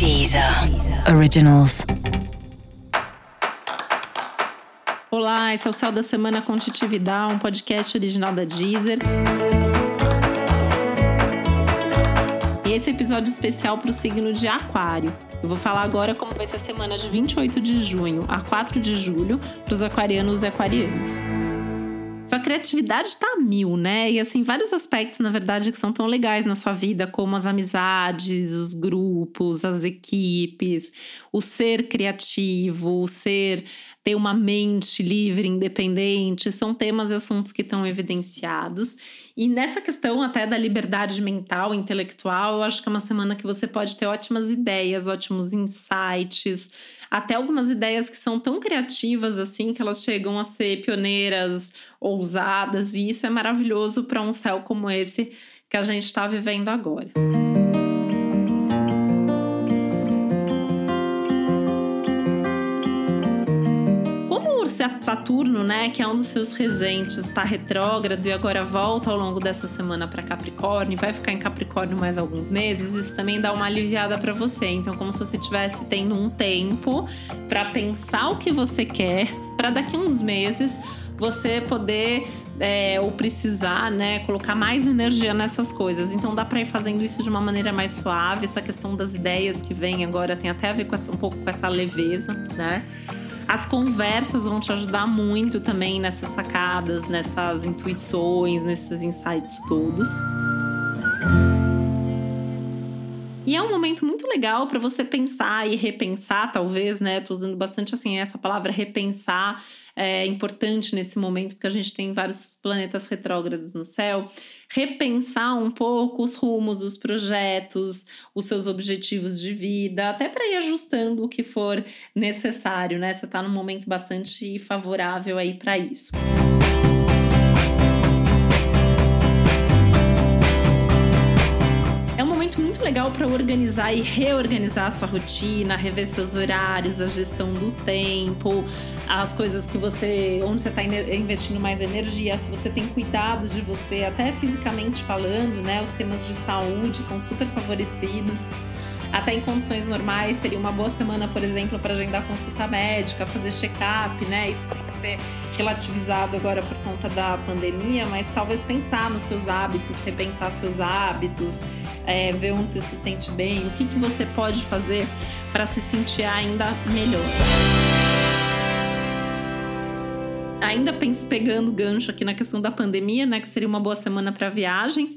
Deezer Originals. Olá, esse é o Céu da Semana com Titi Vidal, um podcast original da Deezer. E esse episódio especial para o signo de Aquário. Eu vou falar agora como vai ser a semana de 28 de junho a 4 de julho para os aquarianos e aquarianas. Sua criatividade tá a mil, né? E assim, vários aspectos, na verdade, que são tão legais na sua vida, como as amizades, os grupos, as equipes, o ser criativo, o ser ter uma mente livre, independente, são temas e assuntos que estão evidenciados. E nessa questão até da liberdade mental, intelectual, eu acho que é uma semana que você pode ter ótimas ideias, ótimos insights, até algumas ideias que são tão criativas assim que elas chegam a ser pioneiras, ousadas, e isso é maravilhoso para um céu como esse que a gente está vivendo agora. Saturno, né, que é um dos seus regentes, está retrógrado e agora volta ao longo dessa semana para Capricórnio, vai ficar em Capricórnio mais alguns meses, isso também dá uma aliviada para você. Então, como se você tivesse tendo um tempo para pensar o que você quer, para daqui uns meses você poder é, ou precisar, né, colocar mais energia nessas coisas. Então dá para ir fazendo isso de uma maneira mais suave. Essa questão das ideias que vem agora tem até a ver com essa, um pouco com essa leveza, né? As conversas vão te ajudar muito também nessas sacadas, nessas intuições, nesses insights todos. E é um momento muito legal para você pensar e repensar, talvez, né? Tô usando bastante assim essa palavra repensar é importante nesse momento, porque a gente tem vários planetas retrógrados no céu. Repensar um pouco os rumos, os projetos, os seus objetivos de vida, até para ir ajustando o que for necessário, né? Você está num momento bastante favorável aí para isso. Para organizar e reorganizar a sua rotina, rever seus horários, a gestão do tempo, as coisas que você, onde você está investindo mais energia, se você tem cuidado de você, até fisicamente falando, né? Os temas de saúde estão super favorecidos. Até em condições normais, seria uma boa semana, por exemplo, para agendar consulta médica, fazer check-up, né? Isso tem que ser relativizado agora por conta da pandemia, mas talvez pensar nos seus hábitos, repensar seus hábitos, é, ver onde você se sente bem, o que, que você pode fazer para se sentir ainda melhor. Ainda pegando gancho aqui na questão da pandemia, né, que seria uma boa semana para viagens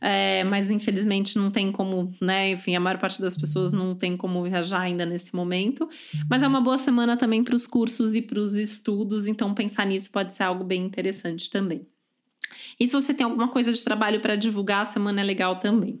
é, mas infelizmente não tem como, né? Enfim, a maior parte das pessoas não tem como viajar ainda nesse momento. Mas é uma boa semana também para os cursos e para os estudos, então pensar nisso pode ser algo bem interessante também. E se você tem alguma coisa de trabalho para divulgar, a semana é legal também.